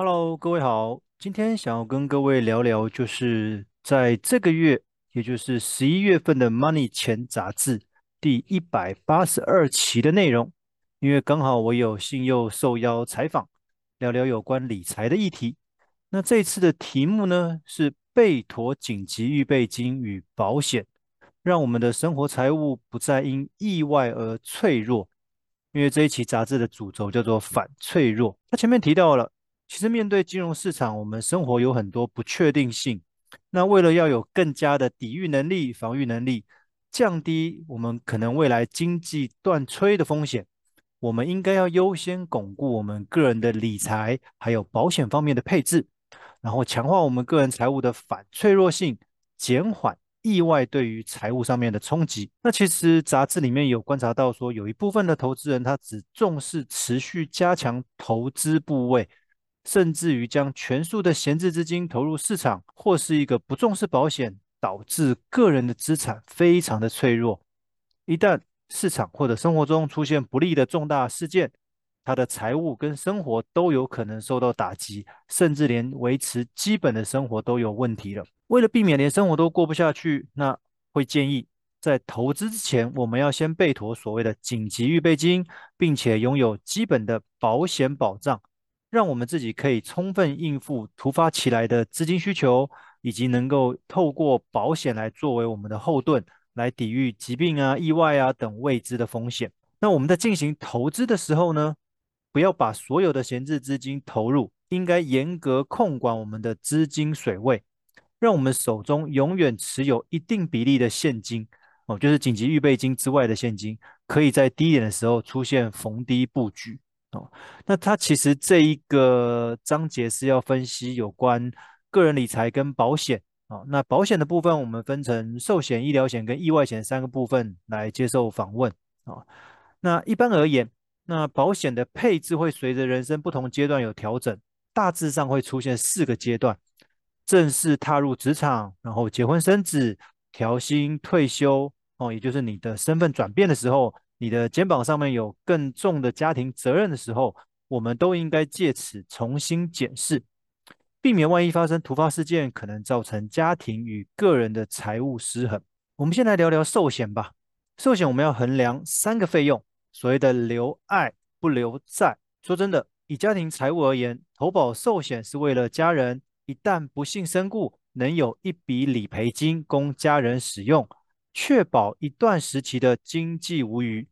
Hello，各位好，今天想要跟各位聊聊，就是在这个月，也就是十一月份的《Money 钱》杂志第一百八十二期的内容。因为刚好我有幸又受邀采访，聊聊有关理财的议题。那这次的题目呢，是备妥紧急预备金与保险，让我们的生活财务不再因意外而脆弱。因为这一期杂志的主轴叫做反脆弱，它前面提到了。其实面对金融市场，我们生活有很多不确定性。那为了要有更加的抵御能力、防御能力，降低我们可能未来经济断炊的风险，我们应该要优先巩固我们个人的理财还有保险方面的配置，然后强化我们个人财务的反脆弱性，减缓意外对于财务上面的冲击。那其实杂志里面有观察到说，有一部分的投资人他只重视持续加强投资部位。甚至于将全数的闲置资金投入市场，或是一个不重视保险，导致个人的资产非常的脆弱。一旦市场或者生活中出现不利的重大事件，他的财务跟生活都有可能受到打击，甚至连维持基本的生活都有问题了。为了避免连生活都过不下去，那会建议在投资之前，我们要先备妥所谓的紧急预备金，并且拥有基本的保险保障。让我们自己可以充分应付突发起来的资金需求，以及能够透过保险来作为我们的后盾，来抵御疾病啊、意外啊等未知的风险。那我们在进行投资的时候呢，不要把所有的闲置资金投入，应该严格控管我们的资金水位，让我们手中永远持有一定比例的现金哦，就是紧急预备金之外的现金，可以在低点的时候出现逢低布局。哦，那它其实这一个章节是要分析有关个人理财跟保险哦。那保险的部分，我们分成寿险、医疗险跟意外险三个部分来接受访问哦。那一般而言，那保险的配置会随着人生不同阶段有调整，大致上会出现四个阶段：正式踏入职场，然后结婚生子、调薪、退休哦，也就是你的身份转变的时候。你的肩膀上面有更重的家庭责任的时候，我们都应该借此重新检视，避免万一发生突发事件，可能造成家庭与个人的财务失衡。我们先来聊聊寿险吧。寿险我们要衡量三个费用，所谓的留爱不留债。说真的，以家庭财务而言，投保寿险是为了家人一旦不幸身故，能有一笔理赔金供家人使用。确保一段时期的经济无虞，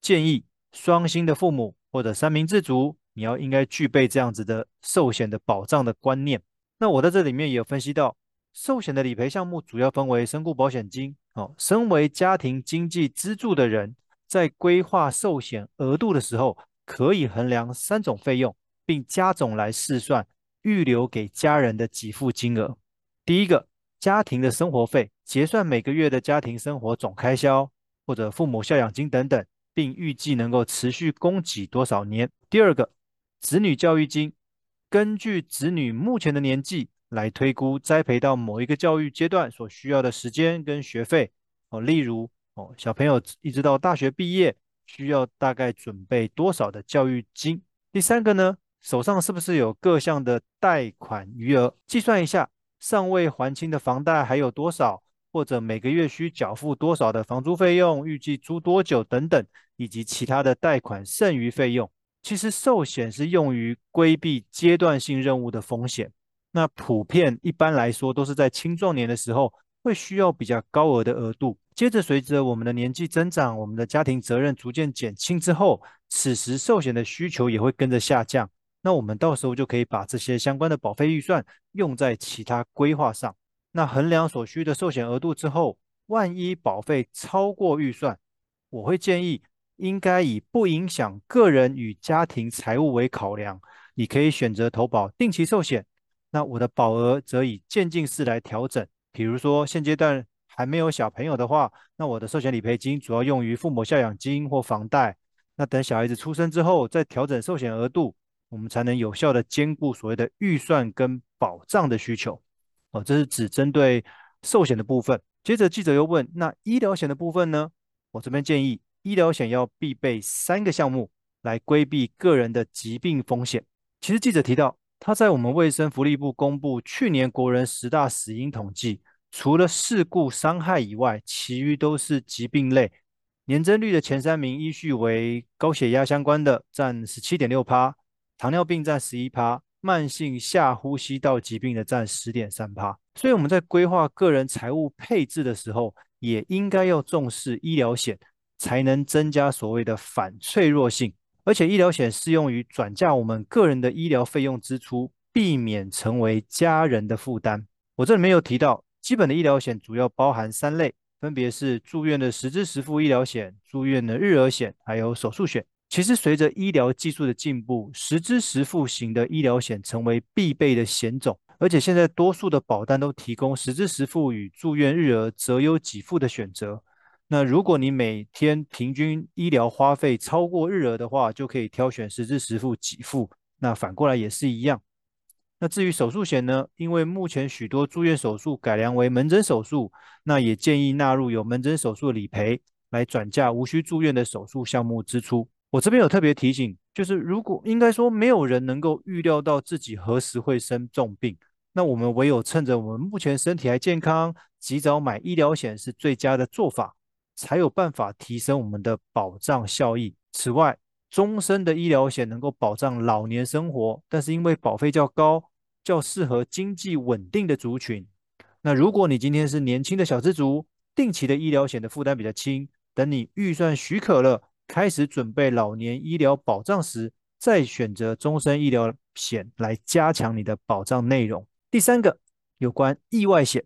建议双薪的父母或者三明治族，你要应该具备这样子的寿险的保障的观念。那我在这里面也有分析到，寿险的理赔项目主要分为身故保险金。哦，身为家庭经济支柱的人，在规划寿险额度的时候，可以衡量三种费用，并加总来试算，预留给家人的给付金额。第一个。家庭的生活费，结算每个月的家庭生活总开销，或者父母孝养金等等，并预计能够持续供给多少年。第二个，子女教育金，根据子女目前的年纪来推估栽培到某一个教育阶段所需要的时间跟学费。哦，例如哦，小朋友一直到大学毕业，需要大概准备多少的教育金？第三个呢，手上是不是有各项的贷款余额？计算一下。尚未还清的房贷还有多少？或者每个月需缴付多少的房租费用？预计租多久等等，以及其他的贷款剩余费用。其实寿险是用于规避阶段性任务的风险。那普遍一般来说都是在青壮年的时候会需要比较高额的额度。接着随着我们的年纪增长，我们的家庭责任逐渐减轻之后，此时寿险的需求也会跟着下降。那我们到时候就可以把这些相关的保费预算用在其他规划上。那衡量所需的寿险额度之后，万一保费超过预算，我会建议应该以不影响个人与家庭财务为考量。你可以选择投保定期寿险。那我的保额则以渐进式来调整。比如说现阶段还没有小朋友的话，那我的寿险理赔金主要用于父母孝养金或房贷。那等小孩子出生之后，再调整寿险额度。我们才能有效的兼顾所谓的预算跟保障的需求，哦，这是只针对寿险的部分。接着记者又问，那医疗险的部分呢？我这边建议，医疗险要必备三个项目来规避个人的疾病风险。其实记者提到，他在我们卫生福利部公布去年国人十大死因统计，除了事故伤害以外，其余都是疾病类。年增率的前三名依序为高血压相关的占十七点六趴，糖尿病占十一趴，慢性下呼吸道疾病的占十点三趴。所以我们在规划个人财务配置的时候，也应该要重视医疗险，才能增加所谓的反脆弱性。而且医疗险适用于转嫁我们个人的医疗费用支出，避免成为家人的负担。我这里没有提到，基本的医疗险主要包含三类。分别是住院的实支实付医疗险、住院的日额险，还有手术险。其实随着医疗技术的进步，实支实付型的医疗险成为必备的险种。而且现在多数的保单都提供实支实付与住院日额择优给付的选择。那如果你每天平均医疗花费超过日额的话，就可以挑选实支实付给付。那反过来也是一样。那至于手术险呢？因为目前许多住院手术改良为门诊手术，那也建议纳入有门诊手术理赔，来转嫁无需住院的手术项目支出。我这边有特别提醒，就是如果应该说没有人能够预料到自己何时会生重病，那我们唯有趁着我们目前身体还健康，及早买医疗险是最佳的做法，才有办法提升我们的保障效益。此外，终身的医疗险能够保障老年生活，但是因为保费较高，较适合经济稳定的族群。那如果你今天是年轻的小资族，定期的医疗险的负担比较轻，等你预算许可了，开始准备老年医疗保障时，再选择终身医疗险来加强你的保障内容。第三个，有关意外险。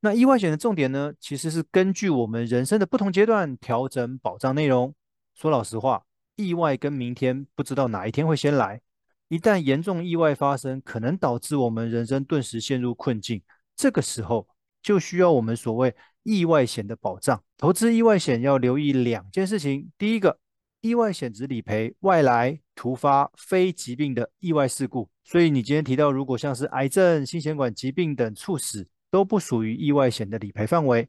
那意外险的重点呢，其实是根据我们人生的不同阶段调整保障内容。说老实话。意外跟明天不知道哪一天会先来，一旦严重意外发生，可能导致我们人生顿时陷入困境。这个时候就需要我们所谓意外险的保障。投资意外险要留意两件事情：第一个，意外险只理赔外来、突发、非疾病的意外事故，所以你今天提到，如果像是癌症、心血管疾病等猝死，都不属于意外险的理赔范围。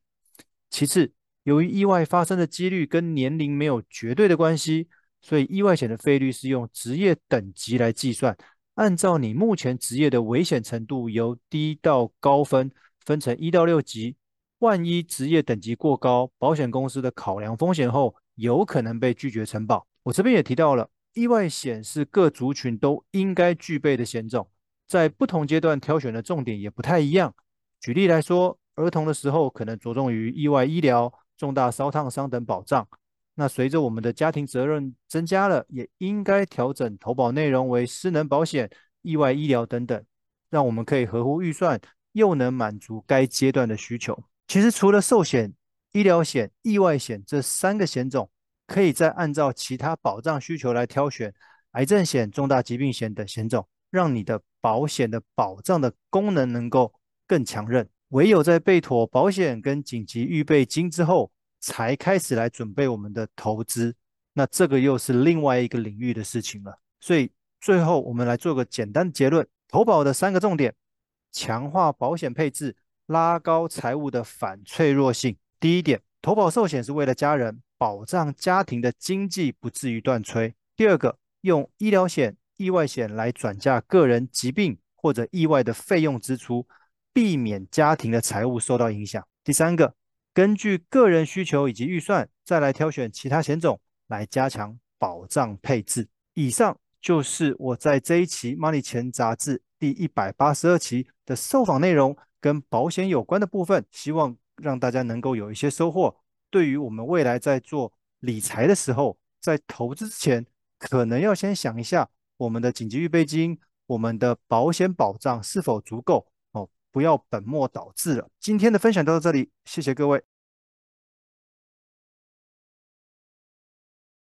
其次，由于意外发生的几率跟年龄没有绝对的关系。所以意外险的费率是用职业等级来计算，按照你目前职业的危险程度由低到高分，分成一到六级。万一职业等级过高，保险公司的考量风险后，有可能被拒绝承保。我这边也提到了，意外险是各族群都应该具备的险种，在不同阶段挑选的重点也不太一样。举例来说，儿童的时候可能着重于意外医疗、重大烧烫伤等保障。那随着我们的家庭责任增加了，也应该调整投保内容为失能保险、意外医疗等等，让我们可以合乎预算，又能满足该阶段的需求。其实除了寿险、医疗险、意外险这三个险种，可以再按照其他保障需求来挑选癌症险、重大疾病险等险种，让你的保险的保障的功能能够更强韧。唯有在备妥保险跟紧急预备金之后，才开始来准备我们的投资，那这个又是另外一个领域的事情了。所以最后我们来做个简单的结论：投保的三个重点，强化保险配置，拉高财务的反脆弱性。第一点，投保寿险是为了家人，保障家庭的经济不至于断炊。第二个，用医疗险、意外险来转嫁个人疾病或者意外的费用支出，避免家庭的财务受到影响。第三个。根据个人需求以及预算，再来挑选其他险种来加强保障配置。以上就是我在这一期《Money 钱》杂志第一百八十二期的受访内容，跟保险有关的部分，希望让大家能够有一些收获。对于我们未来在做理财的时候，在投资之前，可能要先想一下我们的紧急预备金、我们的保险保障是否足够哦。不要本末倒置了。今天的分享到这里，谢谢各位。